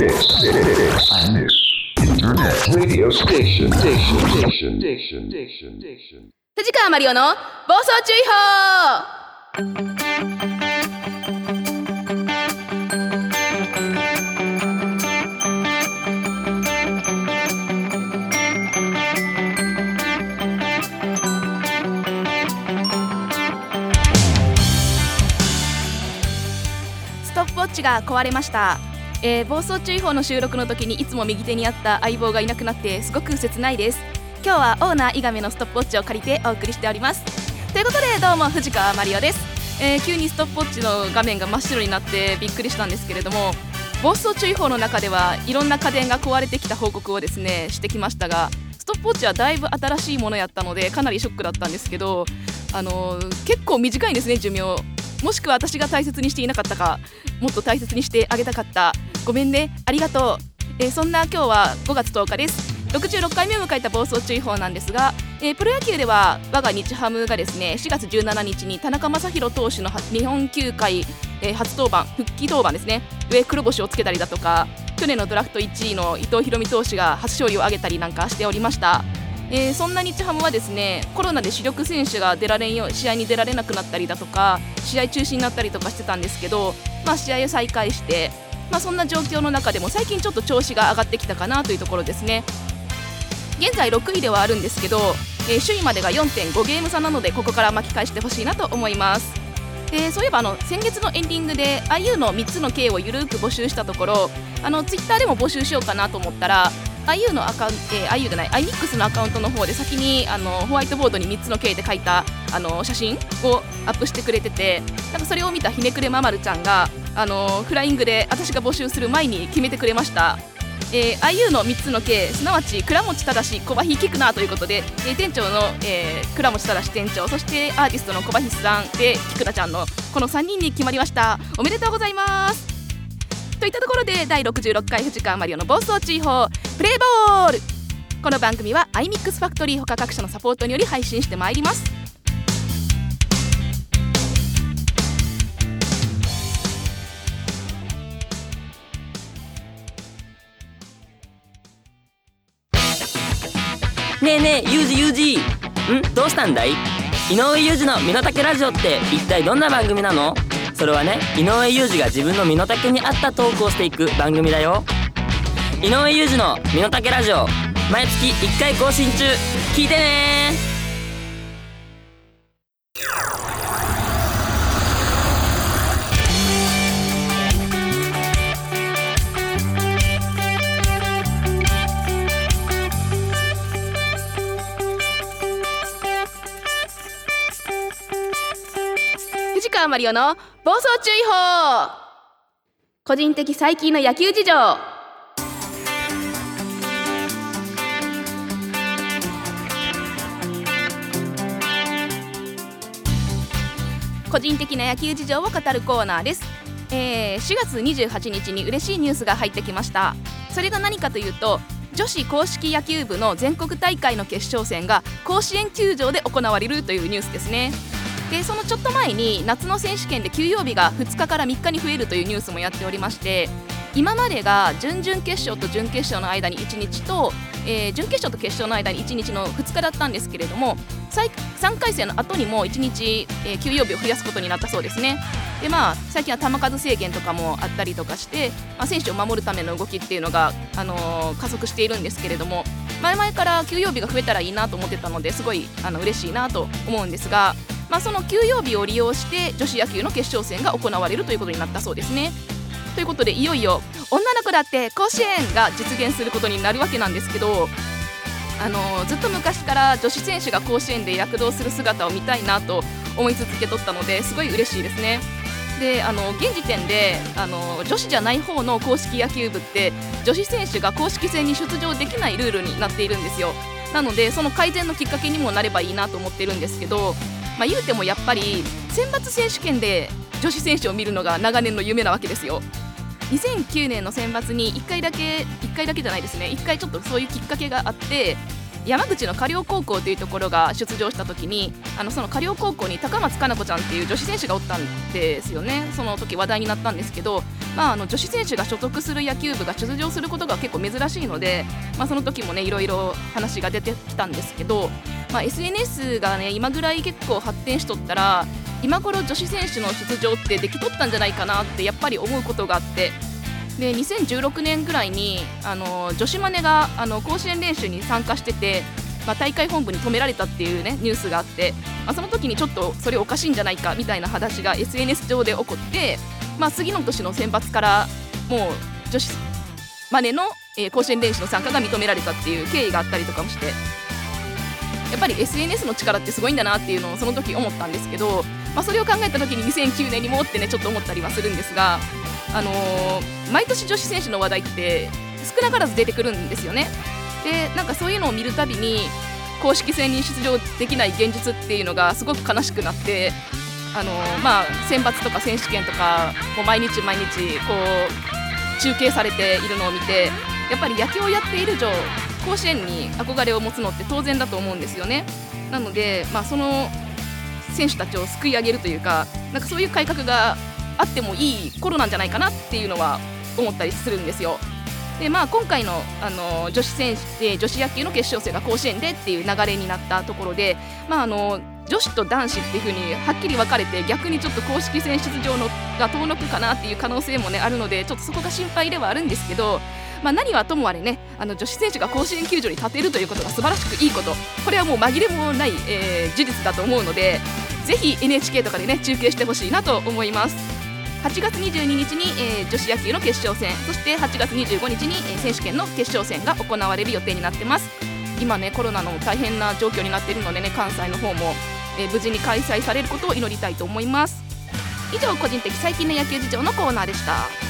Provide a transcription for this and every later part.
藤川マリオの暴走注意報ストップウォッチが壊れました、えー暴走注意報の収録の時にいつも右手にあった相棒がいなくなってすごく切ないです。今日はオーナー伊亀のストップウォッチを借りてお送りしております。ということでどうも藤川マリオです、えー急にストップウォッチの画面が真っ白になってびっくりしたんですけれども暴走注意報の中ではいろんな家電が壊れてきた報告をですねしてきましたがストップウォッチはだいぶ新しいものやったのでかなりショックだったんですけどあのー結構短いんですね寿命。もしくは私が大切にしていなかったかもっと大切にしてあげたかったごめんね。ありがとう、えーそんな今日は5月10日です。66回目を迎えた暴走注意報なんですが、えープロ野球では我が日ハムがですね4月17日に田中将大投手の日本球界、えー初登板復帰登板ですね。上黒星をつけたりだとか去年のドラフト1位の伊藤大海投手が初勝利を挙げたりなんかしておりました。えーそんな日ハムはですねコロナで主力選手が出られんよう試合に出られなくなったりだとか試合中止になったりとかしてたんですけど、まあ、試合を再開して、まあ、そんな状況の中でも最近ちょっと調子が上がってきたかなというところですね。現在6位ではあるんですけど、えー首位までが4.5ゲーム差なのでここから巻き返してほしいなと思います。でそういえばあの先月のエンディングで IU の3つの K をゆるく募集したところあのツイッターでも募集しようかなと思ったら IU のアカウント、えー、IU じゃない iMix のアカウントの方で先にあのホワイトボードに3つの K で書いたあの写真をアップしてくれててなんかそれを見たひねくれままるちゃんがあのフライングで私が募集する前に決めてくれました。えー、IU の3つの K すなわち倉持正小葉菊菜ということで、えー店長の、えー倉持正店長そしてアーティストの小葉さんで菊菜ちゃんのこの3人に決まりました。おめでとうございます。といったところで第66回藤川マリオの暴走注意報プレイボール。この番組は iMix ファクトリー他各社のサポートにより配信してまいります。ねえねえユージユージ。ん？どうしたんだい？井上裕二の身の丈ラジオって一体どんな番組なの？それはね井上裕二が自分の身の丈に合ったトークをしていく番組だよ。井上裕二の身の丈ラジオ毎月1回更新中。聞いてね川マリオの暴走注意報。個人的最近の野球事情。個人的な野球事情を語るコーナーです、えー4月28日に嬉しいニュースが入ってきました。それが何かというと女子公式野球部の全国大会の決勝戦が甲子園球場で行われるというニュースですね。でそのちょっと前に夏の選手権で休養日が2日から3日に増えるというニュースもやっておりまして今までが準々決勝と準決勝の間に1日と、えー準決勝と決勝の間に1日の2日だったんですけれども3回戦の後にも1日、えー休養日を増やすことになったそうですね。でまあ最近は球数制限とかもあったりとかして、まあ、選手を守るための動きっていうのが、あのー加速しているんですけれども前々から休養日が増えたらいいなと思ってたのですごいあの嬉しいなと思うんですが、まあ、その休養日を利用して女子野球の決勝戦が行われるということになったそうですね。ということでいよいよ女の子だって甲子園が実現することになるわけなんですけどあのずっと昔から女子選手が甲子園で躍動する姿を見たいなと思い続けとったのですごい嬉しいですね。であの現時点であの女子じゃない方の公式野球部って女子選手が公式戦に出場できないルールになっているんですよなのでその改善のきっかけにもなればいいなと思ってるんですけど、まあ、言うてもやっぱり選抜選手権で女子選手を見るのが長年の夢なわけですよ。2009年の選抜に1回だけ1回だけじゃないですね。1回ちょっとそういうきっかけがあって山口の加陵高校というところが出場した時にあのその加陵高校に高松かな子ちゃんっていう女子選手がおったんですよね。その時話題になったんですけど、まあ、あの女子選手が所属する野球部が出場することが結構珍しいので、まあ、その時もねいろいろ話が出てきたんですけど、まあ、SNS がね今ぐらい結構発展しとったら今頃女子選手の出場ってできとったんじゃないかなってやっぱり思うことがあってで2016年ぐらいにあの女子マネがあの甲子園練習に参加してて、まあ、大会本部に止められたっていうねニュースがあって、まあ、その時にちょっとそれおかしいんじゃないかみたいな話が SNS 上で起こって、まあ、次の年の選抜からもう女子マネの、えー、甲子園練習の参加が認められたっていう経緯があったりとかもしてやっぱり SNS の力ってすごいんだなっていうのをその時思ったんですけど、まあ、それを考えた時に2009年にもってねちょっと思ったりはするんですが、あのー、毎年女子選手の話題って少なからず出てくるんですよね。でなんかそういうのを見るたびに公式戦に出場できない現実っていうのがすごく悲しくなってあのー、まあ、選抜とか選手権とかもう毎日毎日こう中継されているのを見てやっぱり野球をやっている以上甲子園に憧れを持つのって当然だと思うんですよね。なので、まあ、その選手たちを救い上げるというかなんかそういう改革があってもいい頃なんじゃないかなっていうのは思ったりするんですよ。でまあ、今回のあの女子選手で女子野球の決勝戦が甲子園でっていう流れになったところで、まあ、あの女子と男子っていう風にはっきり分かれて逆にちょっと公式戦出場のが遠のくかなっていう可能性も、ね、あるのでちょっとそこが心配ではあるんですけどまあ、何はともあれねあの女子選手が甲子園球場に立てるということが素晴らしくいいことこれはもう紛れもない、えー、事実だと思うのでぜひ NHK とかでね中継してほしいなと思います8月22日に、えー、女子野球の決勝戦そして8月25日に、えー、選手権の決勝戦が行われる予定になってます。今ねコロナの大変な状況になっているのでね関西の方も、えー、無事に開催されることを祈りたいと思います。以上個人的最近の野球事情のコーナーでした。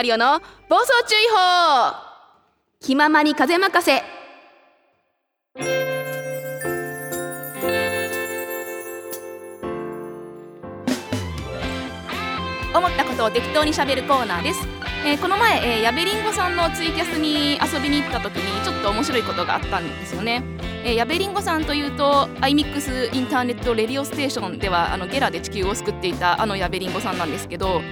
川マリオの暴走注意報。気ままに風任せ。思ったことを適当にしゃべるコーナーです、えー、この前、えー、矢部りんごさんのツイキャスに遊びに行った時にちょっと面白いことがあったんですよね。えー、矢部りんごさんというと iMix インターネットレディオステーションではあのゲラで地球を救っていたあの矢部りんごさんなんですけど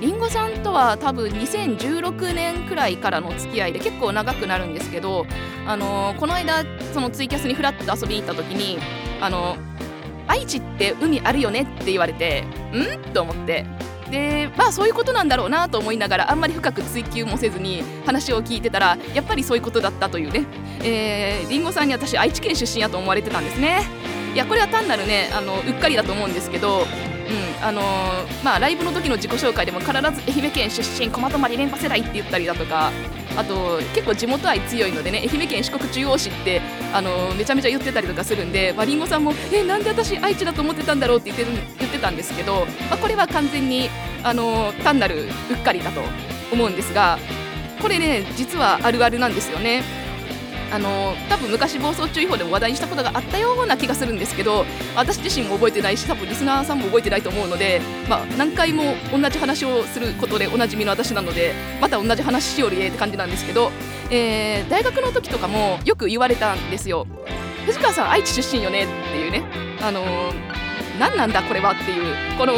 りんごさんとは多分2016年くらいからの付き合いで結構長くなるんですけど、あのー、この間そのツイキャスにフラッと遊びに行った時に、あのー、愛知って海あるよねって言われてん？と思って。でまあそういうことなんだろうなと思いながらあんまり深く追求もせずに話を聞いてたらやっぱりそういうことだったというね、りんごさんに私愛知県出身やと思われてたんですね。いやこれは単なるねあのうっかりだと思うんですけどうんあのー、まあ、ライブの時の自己紹介でも必ず愛媛県出身駒泊連覇世代って言ったりだとかあと結構地元愛強いのでね愛媛県四国中央市ってあのめちゃめちゃ言ってたりとかするんで、まあ、リンゴさんもえなんで私愛知だと思ってたんだろうって言って言ってたんですけど、まあ、これは完全にあの単なるうっかりだと思うんですがこれね実はあるあるなんですよね。あの多分昔暴走注意報でも話題にしたことがあったような気がするんですけど私自身も覚えてないし多分リスナーさんも覚えてないと思うので、まあ、何回も同じ話をすることでおなじみの私なのでまた同じ話しよりえって感じなんですけど、えー、大学の時とかもよく言われたんですよ。藤川さん愛知出身よねっていうね。あの何なんだこれはっていうこの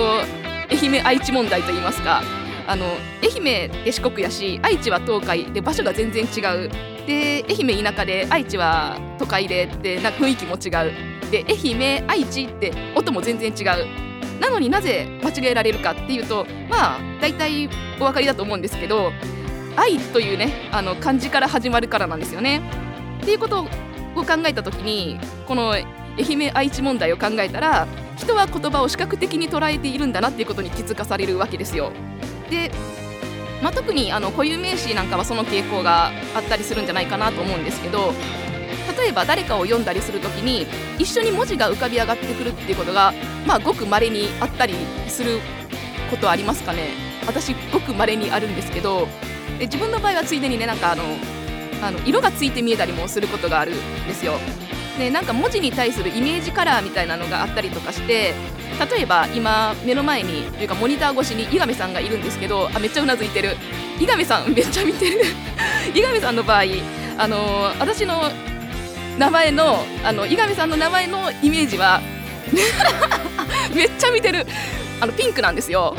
愛媛愛知問題といいますかあの愛媛って四国やし愛知は東海で場所が全然違うで愛媛田舎で愛知は都会でってな雰囲気も違うで愛媛愛知って音も全然違うなのになぜ間違えられるかっていうとまあ大体お分かりだと思うんですけど愛というねあの漢字から始まるからなんですよね。っていうことを考えた時にこの愛媛愛知問題を考えたら人は言葉を視覚的に捉えているんだなっていうことに気づかされるわけですよ。で、まあ、特にあの固有名詞なんかはその傾向があったりするんじゃないかなと思うんですけど例えば誰かを読んだりする時に一緒に文字が浮かび上がってくるっていうことがまあごく稀にあったりすることはありますかね私ごく稀にあるんですけどで自分の場合はついでにねなんかあのあの色がついて見えたりもすることがあるんですよ。でなんか文字に対するイメージカラーみたいなのがあったりとかして例えば今目の前にというかモニター越しに伊上さんがいるんですけどあめっちゃうなずいてる。伊上さんめっちゃ見てる。伊上さんの場合あの私の名前のあの伊上さんの名前のイメージは めっちゃ見てる。あのピンクなんですよ。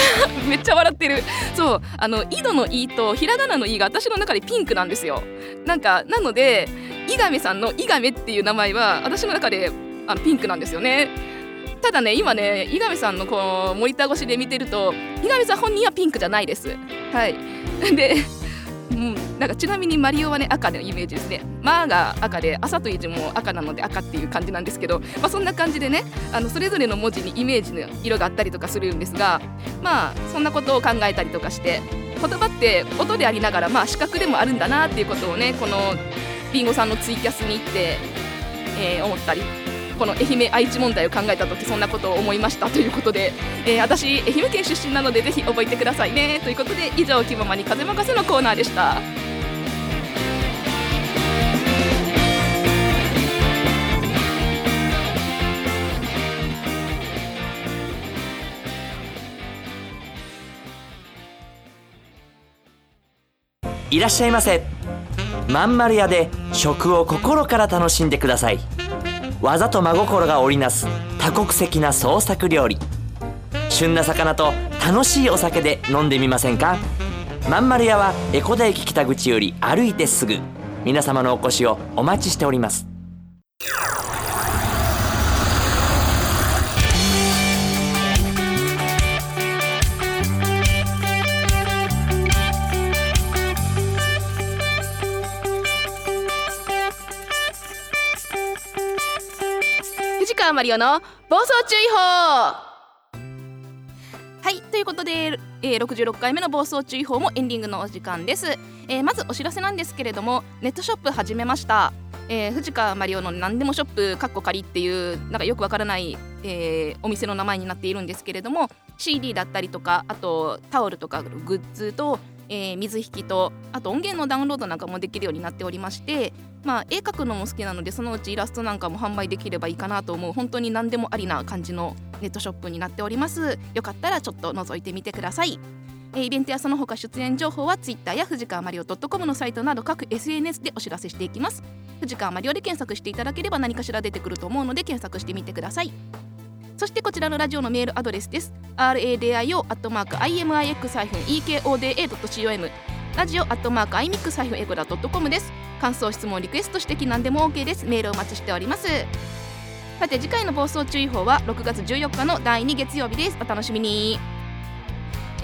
めっちゃ笑ってる。そうあの井戸の「い」とひらがなの「い」が私の中でピンクなんですよ。なんかなので伊亀さんの伊亀っていう名前は私の中であのピンクなんですよね。ただね今ね伊亀さんのこうモニター越しで見てると伊亀さん本人はピンクじゃないです。はい。でうん、なんかちなみにマリオはね赤のイメージですね。マーが赤で朝という字も赤なので赤っていう感じなんですけど、まあ、そんな感じでねあのそれぞれの文字にイメージの色があったりとかするんですがまあそんなことを考えたりとかして言葉って音でありながらまあ視覚でもあるんだなっていうことをねこのりんごさんのツイキャスに行って、えー、思ったりこの愛媛愛知問題を考えた時そんなことを思いましたということで、えー、私愛媛県出身なのでぜひ覚えてくださいねということで以上「気ままに風任せ」のコーナーでした。いらっしゃいませまん丸屋で食を心から楽しんでください。技と真心が織りなす多国籍な創作料理。旬な魚と楽しいお酒で飲んでみませんか？まん丸屋は江古田駅北口より歩いてすぐ。皆様のお越しをお待ちしております。リオの暴走注意報。はいということで、えー、66回目の暴走注意報もエンディングのお時間です、えー、まずお知らせなんですけれどもネットショップ始めました。えー、藤川マリオの何でもショップかっこ仮っていうなんかよくわからない、えー、お店の名前になっているんですけれども CD だったりとかあとタオルとかグッズとえー、水引きとあと音源のダウンロードなんかもできるようになっておりまして、まあ、絵描くのも好きなのでそのうちイラストなんかも販売できればいいかなと思う本当に何でもありな感じのネットショップになっております。よかったらちょっと覗いてみてください、えー、イベントやその他出演情報は Twitter や藤川マリオ .com のサイトなど各 SNS でお知らせしていきます。藤川マリオで検索していただければ何かしら出てくると思うので検索してみてください。そしてこちらのラジオのメールアドレスです。radio.imix-ekoda.com ラジオアットマークアイミックスエゴダドットコムです。感想質問リクエスト指摘何でも OK です。メールお待ちしております。さて次回の暴走注意報は6月14日の第2月曜日です。お楽しみに。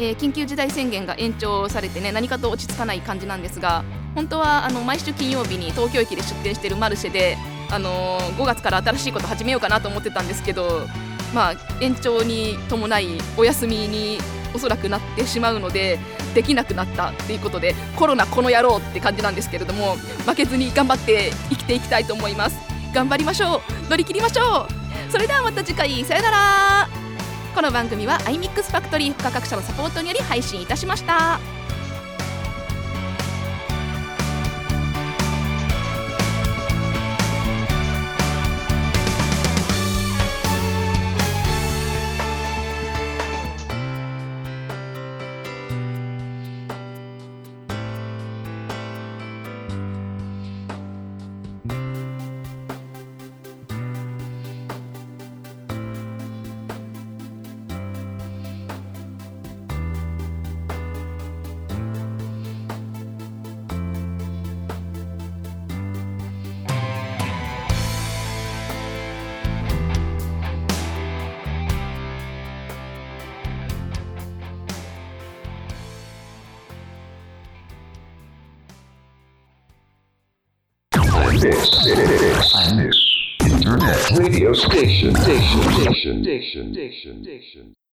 えー、緊急事態宣言が延長されてね何かと落ち着かない感じなんですが本当はあの毎週金曜日に東京駅で出店しているマルシェで、あのー、5月から新しいこと始めようかなと思ってたんですけど、まあ、延長に伴いお休みにおそらくなってしまうのでできなくなったっていうことでコロナこの野郎って感じなんですけれども負けずに頑張って生きていきたいと思います。頑張りましょう。乗り切りましょう。それではまた次回。さよなら。この番組は iMix ファクトリー他各社のサポートにより配信いたしました。Radio station, station, station, station, station, station.